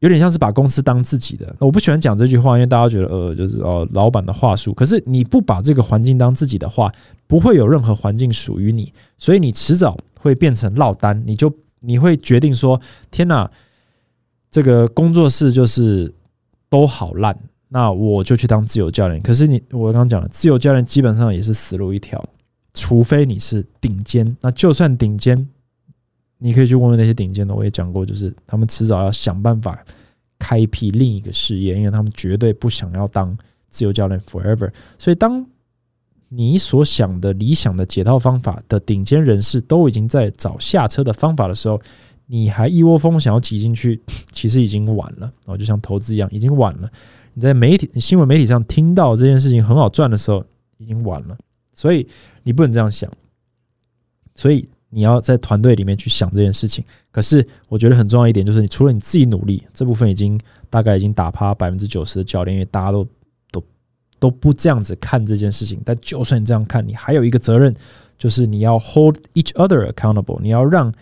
有点像是把公司当自己的。我不喜欢讲这句话，因为大家觉得呃，就是哦，老板的话术。可是你不把这个环境当自己的话，不会有任何环境属于你，所以你迟早。会变成落单，你就你会决定说：天哪，这个工作室就是都好烂，那我就去当自由教练。可是你，我刚刚讲了，自由教练基本上也是死路一条，除非你是顶尖。那就算顶尖，你可以去问问那些顶尖的，我也讲过，就是他们迟早要想办法开辟另一个事业，因为他们绝对不想要当自由教练 forever。所以当你所想的理想的解套方法的顶尖人士都已经在找下车的方法的时候，你还一窝蜂想要挤进去，其实已经晚了。然后，就像投资一样，已经晚了。你在媒体、新闻媒体上听到这件事情很好赚的时候，已经晚了。所以你不能这样想。所以你要在团队里面去想这件事情。可是我觉得很重要一点就是，你除了你自己努力，这部分已经大概已经打趴百分之九十的教练，因为大家都。都都不这样子看这件事情，但就算你这样看，你还有一个责任，就是你要 hold each other accountable，你要让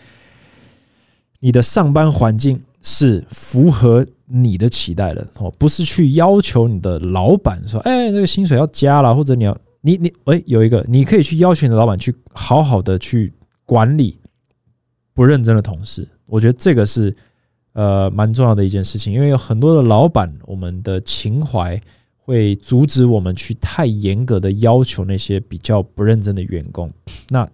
你的上班环境是符合你的期待的哦，不是去要求你的老板说，哎，那个薪水要加了，或者你要你你哎，有一个你可以去要求你的老板去好好的去管理不认真的同事，我觉得这个是呃蛮重要的一件事情，因为有很多的老板，我们的情怀。会阻止我们去太严格的要求那些比较不认真的员工。那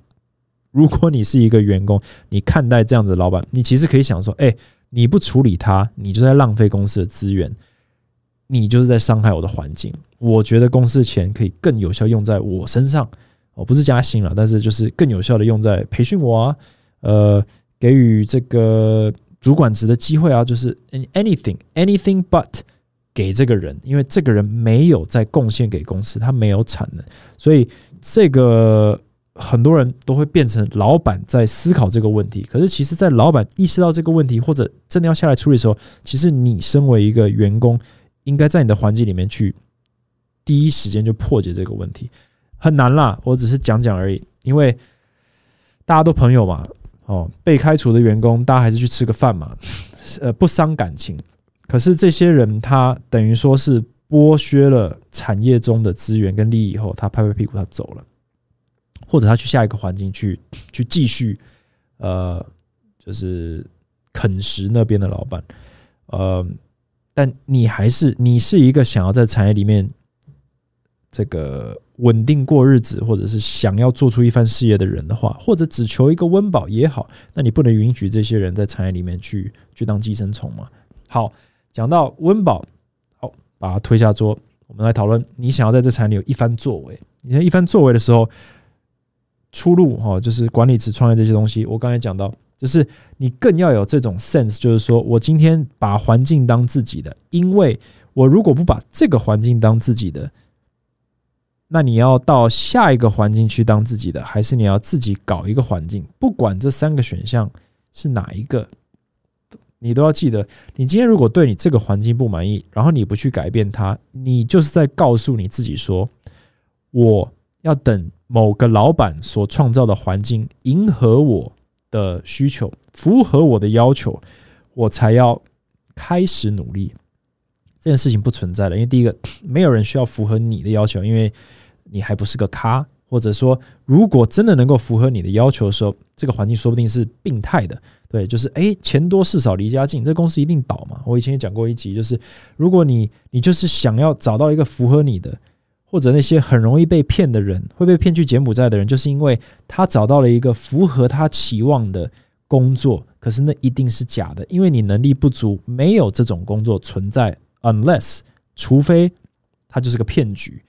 如果你是一个员工，你看待这样子的老板，你其实可以想说：，哎，你不处理他，你就在浪费公司的资源，你就是在伤害我的环境。我觉得公司的钱可以更有效用在我身上，哦，不是加薪了，但是就是更有效的用在培训我啊，呃，给予这个主管职的机会啊，就是 anything anything but。给这个人，因为这个人没有在贡献给公司，他没有产能，所以这个很多人都会变成老板在思考这个问题。可是，其实，在老板意识到这个问题，或者真的要下来处理的时候，其实你身为一个员工，应该在你的环境里面去第一时间就破解这个问题，很难啦。我只是讲讲而已，因为大家都朋友嘛，哦，被开除的员工，大家还是去吃个饭嘛，呃，不伤感情。可是这些人，他等于说是剥削了产业中的资源跟利益以后，他拍拍屁股他走了，或者他去下一个环境去去继续，呃，就是啃食那边的老板，呃，但你还是你是一个想要在产业里面这个稳定过日子，或者是想要做出一番事业的人的话，或者只求一个温饱也好，那你不能允许这些人在产业里面去去当寄生虫嘛？好。讲到温饱，好，把它推下桌。我们来讨论，你想要在这产业里有一番作为。你在一番作为的时候，出路哈，就是管理、职创业这些东西。我刚才讲到，就是你更要有这种 sense，就是说我今天把环境当自己的，因为我如果不把这个环境当自己的，那你要到下一个环境去当自己的，还是你要自己搞一个环境？不管这三个选项是哪一个，你都要记得，你今天如果对你这个环境不满意，然后你不去改变它，你就是在告诉你自己说，我要等某个老板所创造的环境迎合我的需求，符合我的要求，我才要开始努力。这件事情不存在了，因为第一个，没有人需要符合你的要求，因为你还不是个咖，或者说，如果真的能够符合你的要求的时候，这个环境说不定是病态的。对，就是诶，钱多事少离家近，这公司一定倒嘛。我以前也讲过一集，就是如果你你就是想要找到一个符合你的，或者那些很容易被骗的人，会被骗去柬埔寨的人，就是因为他找到了一个符合他期望的工作，可是那一定是假的，因为你能力不足，没有这种工作存在。Unless，除非它就是个骗局，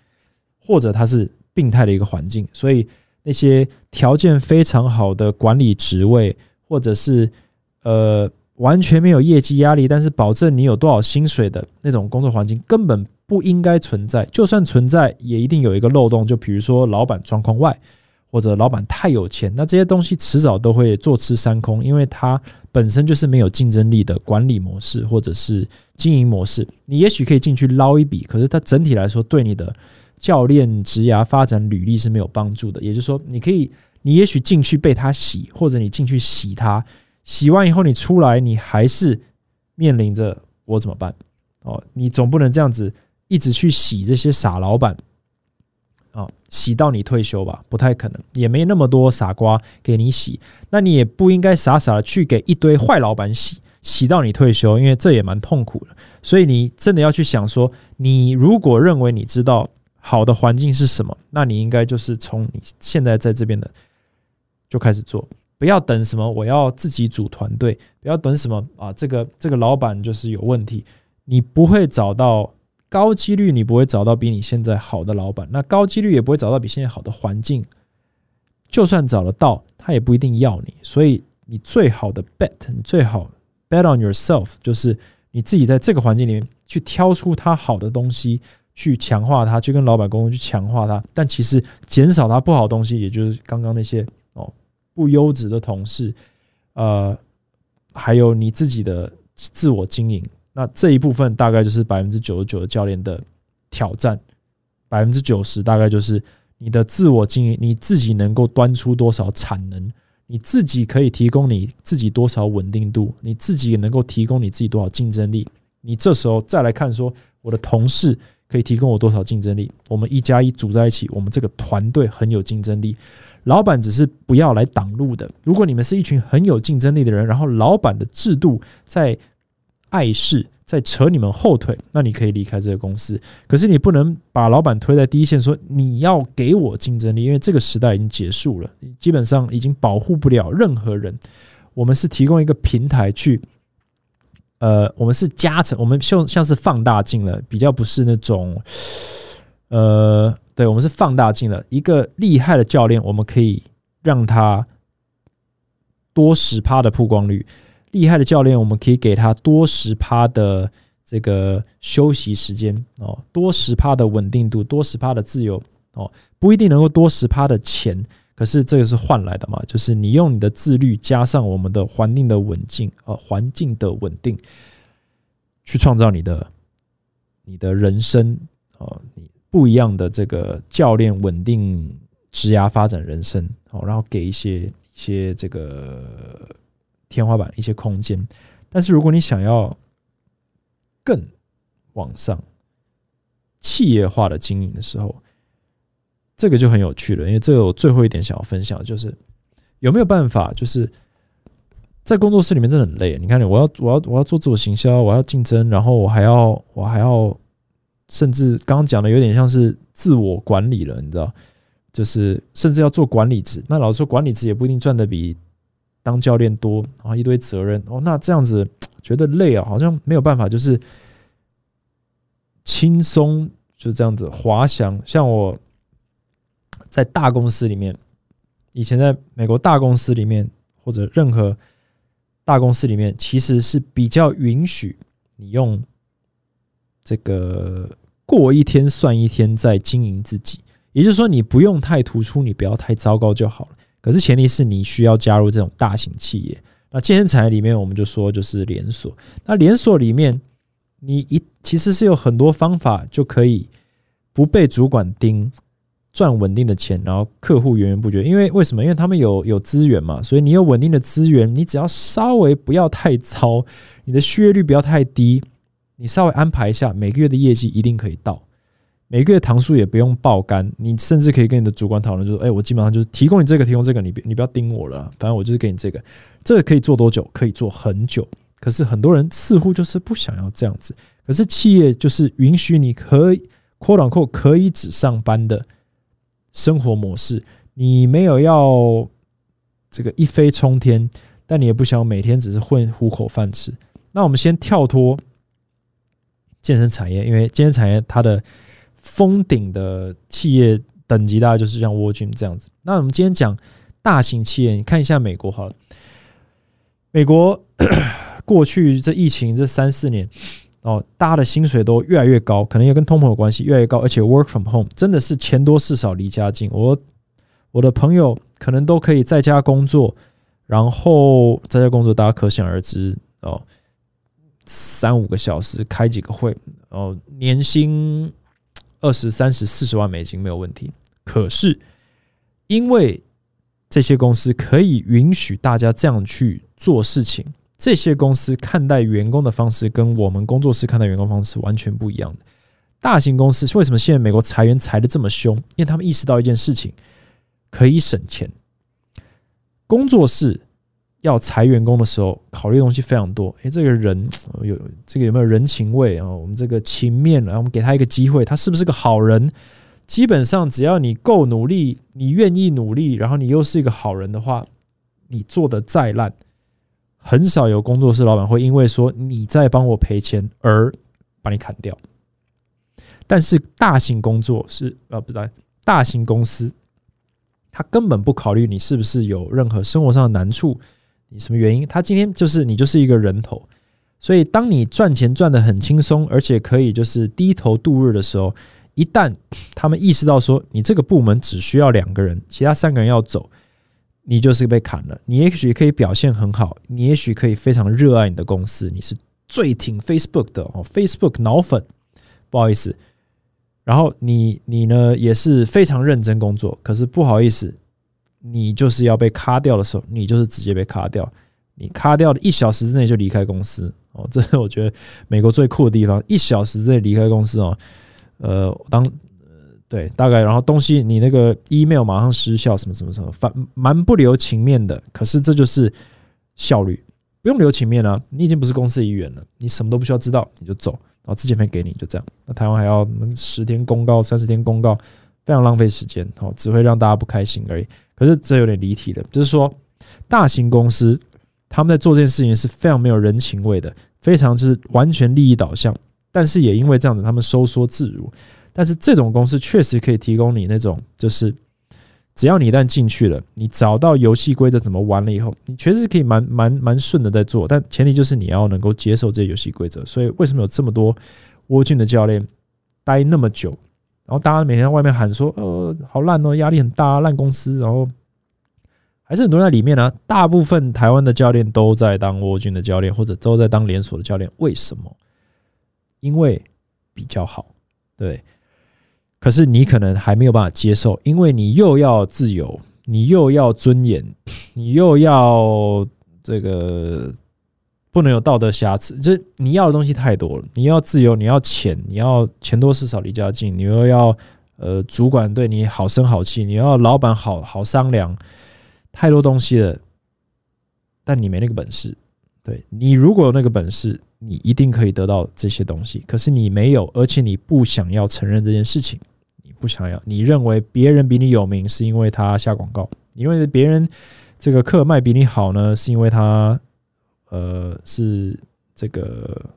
或者它是病态的一个环境，所以那些条件非常好的管理职位，或者是呃完全没有业绩压力，但是保证你有多少薪水的那种工作环境，根本不应该存在。就算存在，也一定有一个漏洞，就比如说老板状况外。或者老板太有钱，那这些东西迟早都会坐吃山空，因为它本身就是没有竞争力的管理模式或者是经营模式。你也许可以进去捞一笔，可是它整体来说对你的教练职涯发展履历是没有帮助的。也就是说，你可以，你也许进去被他洗，或者你进去洗他，洗完以后你出来，你还是面临着我怎么办？哦，你总不能这样子一直去洗这些傻老板。啊，洗到你退休吧，不太可能，也没那么多傻瓜给你洗。那你也不应该傻傻的去给一堆坏老板洗，洗到你退休，因为这也蛮痛苦的。所以你真的要去想说，你如果认为你知道好的环境是什么，那你应该就是从你现在在这边的就开始做，不要等什么我要自己组团队，不要等什么啊，这个这个老板就是有问题，你不会找到。高几率你不会找到比你现在好的老板，那高几率也不会找到比现在好的环境。就算找得到，他也不一定要你。所以你最好的 bet，你最好 bet on yourself，就是你自己在这个环境里面去挑出他好的东西，去强化它，去跟老板沟通，去强化它。但其实减少他不好的东西，也就是刚刚那些哦不优质的同事，呃，还有你自己的自我经营。那这一部分大概就是百分之九十九的教练的挑战，百分之九十大概就是你的自我经营，你自己能够端出多少产能，你自己可以提供你自己多少稳定度，你自己也能够提供你自己多少竞争力。你这时候再来看说，我的同事可以提供我多少竞争力？我们一加一组在一起，我们这个团队很有竞争力。老板只是不要来挡路的。如果你们是一群很有竞争力的人，然后老板的制度在。碍事在扯你们后腿，那你可以离开这个公司。可是你不能把老板推在第一线，说你要给我竞争力，因为这个时代已经结束了，基本上已经保护不了任何人。我们是提供一个平台去，呃，我们是加成，我们像像是放大镜了，比较不是那种，呃，对，我们是放大镜了。一个厉害的教练，我们可以让他多十趴的曝光率。厉害的教练，我们可以给他多十趴的这个休息时间哦，多十趴的稳定度，多十趴的自由哦，不一定能够多十趴的钱，可是这个是换来的嘛？就是你用你的自律加上我们的环境的稳定，呃，环境的稳定，去创造你的你的人生哦，你不一样的这个教练稳定职涯发展人生哦，然后给一些一些这个。天花板一些空间，但是如果你想要更往上企业化的经营的时候，这个就很有趣了。因为这个我最后一点想要分享，就是有没有办法，就是在工作室里面真的很累。你看，我要我要我要做自我行销，我要竞争，然后我还要我还要，甚至刚刚讲的有点像是自我管理了，你知道，就是甚至要做管理职。那老实说，管理职也不一定赚的比。当教练多，然后一堆责任哦，那这样子觉得累啊，好像没有办法，就是轻松就这样子滑翔。像我在大公司里面，以前在美国大公司里面，或者任何大公司里面，其实是比较允许你用这个过一天算一天在经营自己，也就是说，你不用太突出，你不要太糟糕就好了。可是前提是你需要加入这种大型企业。那健身产业里面，我们就说就是连锁。那连锁里面，你一其实是有很多方法就可以不被主管盯，赚稳定的钱，然后客户源源不绝。因为为什么？因为他们有有资源嘛，所以你有稳定的资源，你只要稍微不要太糟，你的续约率不要太低，你稍微安排一下，每个月的业绩一定可以到。每个月糖数也不用爆干，你甚至可以跟你的主管讨论，就说：“哎，我基本上就是提供你这个，提供这个，你别你不要盯我了，反正我就是给你这个，这个可以做多久？可以做很久。可是很多人似乎就是不想要这样子。可是企业就是允许你可以扩短扣，可以只上班的生活模式。你没有要这个一飞冲天，但你也不想每天只是混糊口饭吃。那我们先跳脱健身产业，因为健身产业它的。封顶的企业等级大概就是像 w a r g y m 这样子。那我们今天讲大型企业，你看一下美国好了。美国过去这疫情这三四年，哦，大家的薪水都越来越高，可能也跟通膨有关系，越来越高。而且 work from home 真的是钱多事少离家近。我我的朋友可能都可以在家工作，然后在家工作，大家可想而知哦，三五个小时开几个会，哦，年薪。二十三十四十万美金没有问题，可是因为这些公司可以允许大家这样去做事情，这些公司看待员工的方式跟我们工作室看待员工方式完全不一样的。大型公司为什么现在美国裁员裁的这么凶？因为他们意识到一件事情，可以省钱。工作室。要裁员工的时候，考虑的东西非常多。诶，这个人有这个有没有人情味啊？我们这个情面，然后我们给他一个机会，他是不是个好人？基本上，只要你够努力，你愿意努力，然后你又是一个好人的话，你做的再烂，很少有工作室老板会因为说你在帮我赔钱而把你砍掉。但是大型工作是呃，不对，大型公司，他根本不考虑你是不是有任何生活上的难处。你什么原因？他今天就是你就是一个人头，所以当你赚钱赚得很轻松，而且可以就是低头度日的时候，一旦他们意识到说你这个部门只需要两个人，其他三个人要走，你就是被砍了。你也许可以表现很好，你也许可以非常热爱你的公司，你是最挺 Facebook 的哦，Facebook 脑粉，不好意思。然后你你呢也是非常认真工作，可是不好意思。你就是要被卡掉的时候，你就是直接被卡掉。你卡掉的一小时之内就离开公司哦，这是我觉得美国最酷的地方。一小时之内离开公司哦，呃，当对大概，然后东西你那个 email 马上失效，什么什么什么，反蛮不留情面的。可是这就是效率，不用留情面啊！你已经不是公司一员了，你什么都不需要知道，你就走，然后资遣费给你，就这样。那台湾还要十天公告、三十天公告，非常浪费时间哦，只会让大家不开心而已。可是这有点离题了，就是说，大型公司他们在做这件事情是非常没有人情味的，非常就是完全利益导向。但是也因为这样子，他们收缩自如。但是这种公司确实可以提供你那种，就是只要你一旦进去了，你找到游戏规则怎么玩了以后，你确实可以蛮蛮蛮顺的在做。但前提就是你要能够接受这些游戏规则。所以为什么有这么多沃俊的教练待那么久？然后大家每天在外面喊说：“呃，好烂哦，压力很大，烂公司。”然后还是很多人在里面呢。大部分台湾的教练都在当沃军的教练，或者都在当连锁的教练。为什么？因为比较好，对。可是你可能还没有办法接受，因为你又要自由，你又要尊严，你又要这个。不能有道德瑕疵，就你要的东西太多了。你要自由，你要钱，你要钱多事少离家近，你又要呃主管对你好声好气，你要老板好好商量，太多东西了。但你没那个本事。对你如果有那个本事，你一定可以得到这些东西。可是你没有，而且你不想要承认这件事情，不想要，你认为别人比你有名是因为他下广告，你认为别人这个课卖比你好呢，是因为他。呃，是这个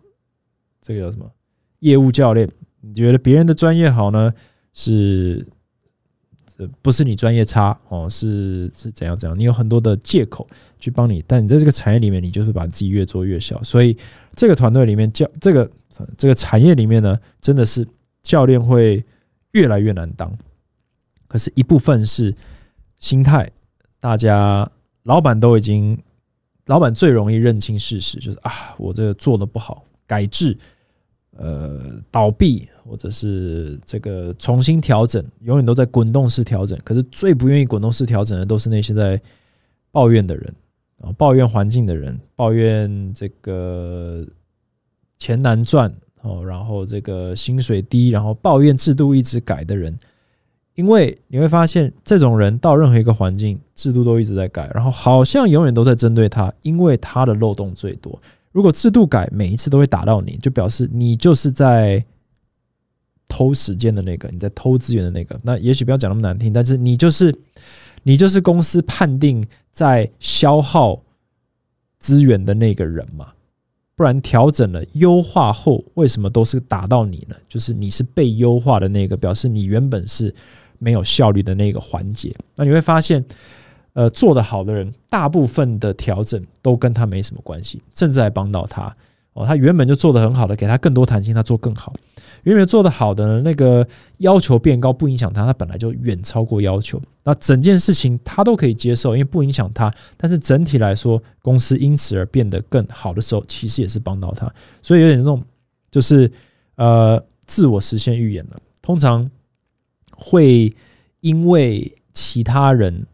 这个叫什么业务教练？你觉得别人的专业好呢？是这不是你专业差哦？是是怎样怎样？你有很多的借口去帮你，但你在这个产业里面，你就是把自己越做越小。所以这个团队里面教这个这个产业里面呢，真的是教练会越来越难当。可是一部分是心态，大家老板都已经，老板最容易认清事实，就是啊，我这个做的不好，改制，呃，倒闭或者是这个重新调整，永远都在滚动式调整。可是最不愿意滚动式调整的，都是那些在抱怨的人啊，抱怨环境的人，抱怨这个钱难赚哦，然后这个薪水低，然后抱怨制度一直改的人。因为你会发现，这种人到任何一个环境，制度都一直在改，然后好像永远都在针对他，因为他的漏洞最多。如果制度改每一次都会打到你，就表示你就是在偷时间的那个，你在偷资源的那个。那也许不要讲那么难听，但是你就是你就是公司判定在消耗资源的那个人嘛。不然调整了优化后，为什么都是打到你呢？就是你是被优化的那个，表示你原本是。没有效率的那个环节，那你会发现，呃，做得好的人，大部分的调整都跟他没什么关系，甚至还帮到他哦。他原本就做得很好的，给他更多弹性，他做更好。原本做得好的呢那个要求变高，不影响他，他本来就远超过要求。那整件事情他都可以接受，因为不影响他。但是整体来说，公司因此而变得更好的时候，其实也是帮到他。所以有点那种，就是呃，自我实现预言了。通常。会因为其他人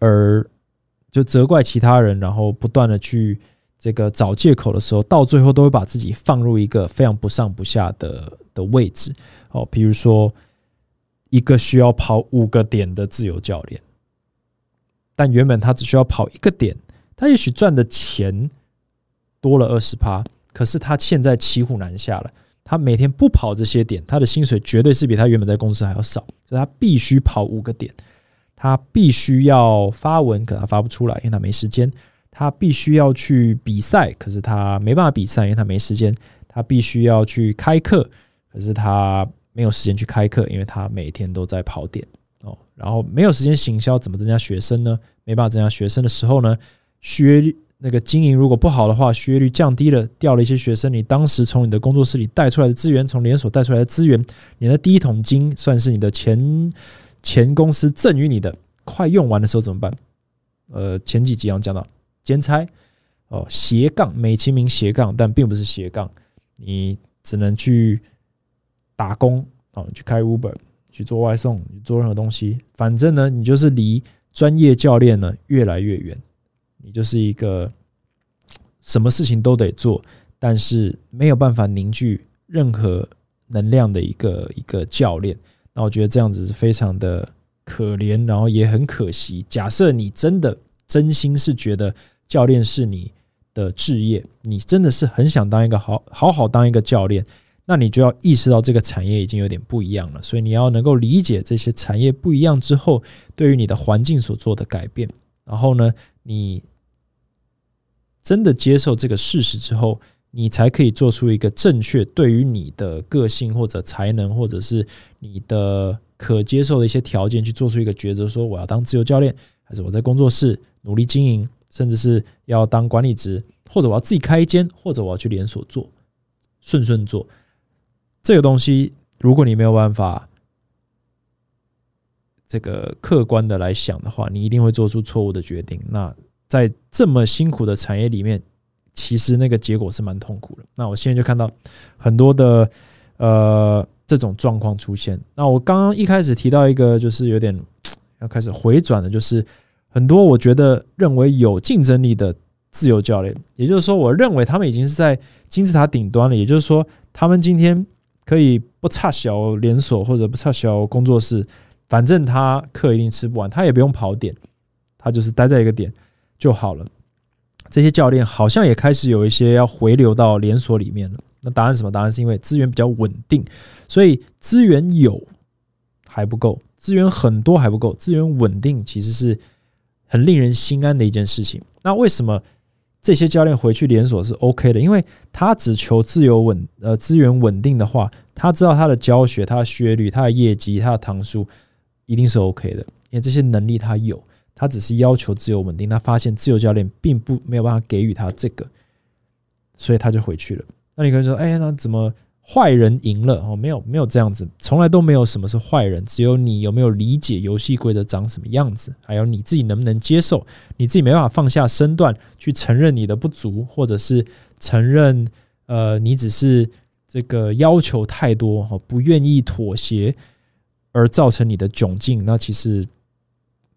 而就责怪其他人，然后不断的去这个找借口的时候，到最后都会把自己放入一个非常不上不下的的位置。哦，比如说一个需要跑五个点的自由教练，但原本他只需要跑一个点，他也许赚的钱多了二十趴，可是他现在骑虎难下了。他每天不跑这些点，他的薪水绝对是比他原本在公司还要少。所以他必须跑五个点，他必须要发文，可他发不出来，因为他没时间。他必须要去比赛，可是他没办法比赛，因为他没时间。他必须要去开课，可是他没有时间去开课，因为他每天都在跑点哦。然后没有时间行销，怎么增加学生呢？没办法增加学生的时候呢，续约率。那个经营如果不好的话，学业率降低了，掉了一些学生。你当时从你的工作室里带出来的资源，从连锁带出来的资源，你的第一桶金算是你的前前公司赠予你的，快用完的时候怎么办？呃，前几集我讲到兼差哦，斜杠美其名斜杠，但并不是斜杠，你只能去打工啊，去开 Uber，去做外送，做任何东西，反正呢，你就是离专业教练呢越来越远。你就是一个什么事情都得做，但是没有办法凝聚任何能量的一个一个教练。那我觉得这样子是非常的可怜，然后也很可惜。假设你真的真心是觉得教练是你的志业，你真的是很想当一个好好好当一个教练，那你就要意识到这个产业已经有点不一样了。所以你要能够理解这些产业不一样之后，对于你的环境所做的改变。然后呢，你。真的接受这个事实之后，你才可以做出一个正确对于你的个性或者才能，或者是你的可接受的一些条件去做出一个抉择：说我要当自由教练，还是我在工作室努力经营，甚至是要当管理职，或者我要自己开一间，或者我要去连锁做，顺顺做。这个东西，如果你没有办法这个客观的来想的话，你一定会做出错误的决定。那。在这么辛苦的产业里面，其实那个结果是蛮痛苦的。那我现在就看到很多的呃这种状况出现。那我刚刚一开始提到一个，就是有点要开始回转的，就是很多我觉得认为有竞争力的自由教练，也就是说，我认为他们已经是在金字塔顶端了。也就是说，他们今天可以不差小连锁或者不差小工作室，反正他课一定吃不完，他也不用跑点，他就是待在一个点。就好了。这些教练好像也开始有一些要回流到连锁里面了。那答案什么？答案是因为资源比较稳定，所以资源有还不够，资源很多还不够，资源稳定其实是很令人心安的一件事情。那为什么这些教练回去连锁是 OK 的？因为他只求自由稳，呃，资源稳定的话，他知道他的教学、他的学率、他的业绩、他的堂数一定是 OK 的，因为这些能力他有。他只是要求自由稳定，他发现自由教练并不没有办法给予他这个，所以他就回去了。那你可能说，哎，那怎么坏人赢了哦，没有没有这样子，从来都没有什么是坏人，只有你有没有理解游戏规则长什么样子，还有你自己能不能接受，你自己没办法放下身段去承认你的不足，或者是承认呃你只是这个要求太多哦，不愿意妥协而造成你的窘境，那其实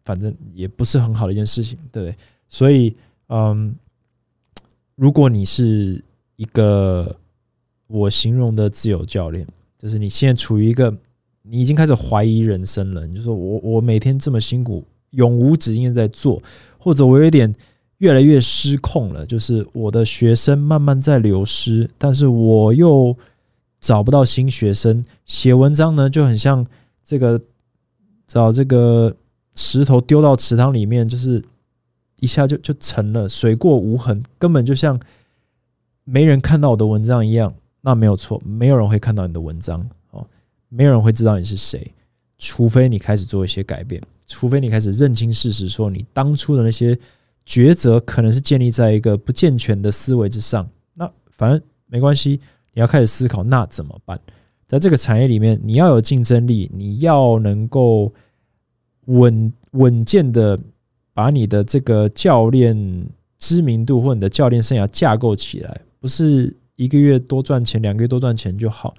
反正也不是很好的一件事情，对？所以嗯，如果你是一个。我形容的自由教练，就是你现在处于一个你已经开始怀疑人生了。你就说我我每天这么辛苦，永无止境的在做，或者我有点越来越失控了。就是我的学生慢慢在流失，但是我又找不到新学生。写文章呢，就很像这个找这个石头丢到池塘里面，就是一下就就沉了，水过无痕，根本就像没人看到我的文章一样。那没有错，没有人会看到你的文章哦，没有人会知道你是谁，除非你开始做一些改变，除非你开始认清事实，说你当初的那些抉择可能是建立在一个不健全的思维之上。那反正没关系，你要开始思考，那怎么办？在这个产业里面，你要有竞争力，你要能够稳稳健的把你的这个教练知名度或你的教练生涯架构起来，不是。一个月多赚钱，两个月多赚钱就好，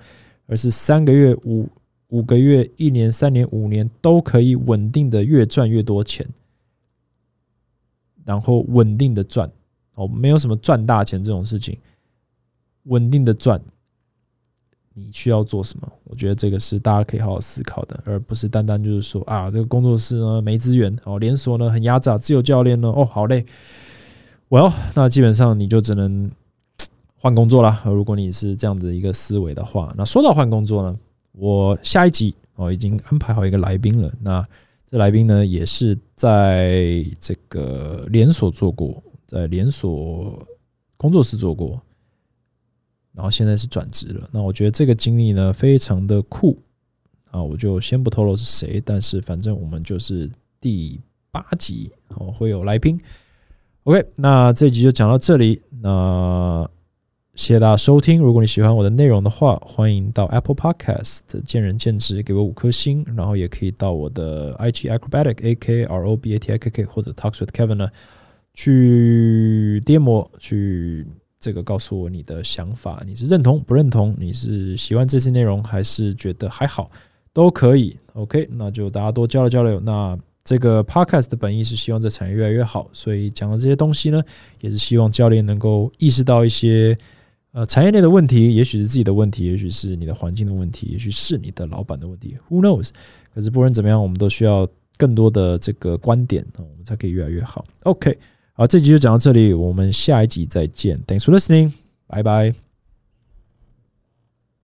而是三个月、五五个月、一年、三年、五年都可以稳定的越赚越多钱，然后稳定的赚哦，没有什么赚大钱这种事情，稳定的赚，你需要做什么？我觉得这个是大家可以好好思考的，而不是单单就是说啊，这个工作室呢没资源哦，连锁呢很压榨，自由教练呢哦好累，Well，那基本上你就只能。换工作啦！如果你是这样的一个思维的话，那说到换工作呢，我下一集哦已经安排好一个来宾了。那这来宾呢，也是在这个连锁做过，在连锁工作室做过，然后现在是转职了。那我觉得这个经历呢，非常的酷啊！我就先不透露是谁，但是反正我们就是第八集哦会有来宾。OK，那这集就讲到这里。那谢谢大家收听。如果你喜欢我的内容的话，欢迎到 Apple Podcast 见仁见智给我五颗星，然后也可以到我的 IG Acrobatic A K R O B A T I K K 或者 Talks with Kevin 呢去 DM 去这个告诉我你的想法，你是认同不认同？你是喜欢这些内容还是觉得还好？都可以。OK，那就大家多交流交流。那这个 Podcast 的本意是希望这产业越来越好，所以讲的这些东西呢，也是希望教练能够意识到一些。呃，产业内的问题，也许是自己的问题，也许是你的环境的问题，也许是你的老板的问题，Who knows？可是不论怎么样，我们都需要更多的这个观点，我们才可以越来越好。OK，好，这集就讲到这里，我们下一集再见。Thanks for listening，拜拜。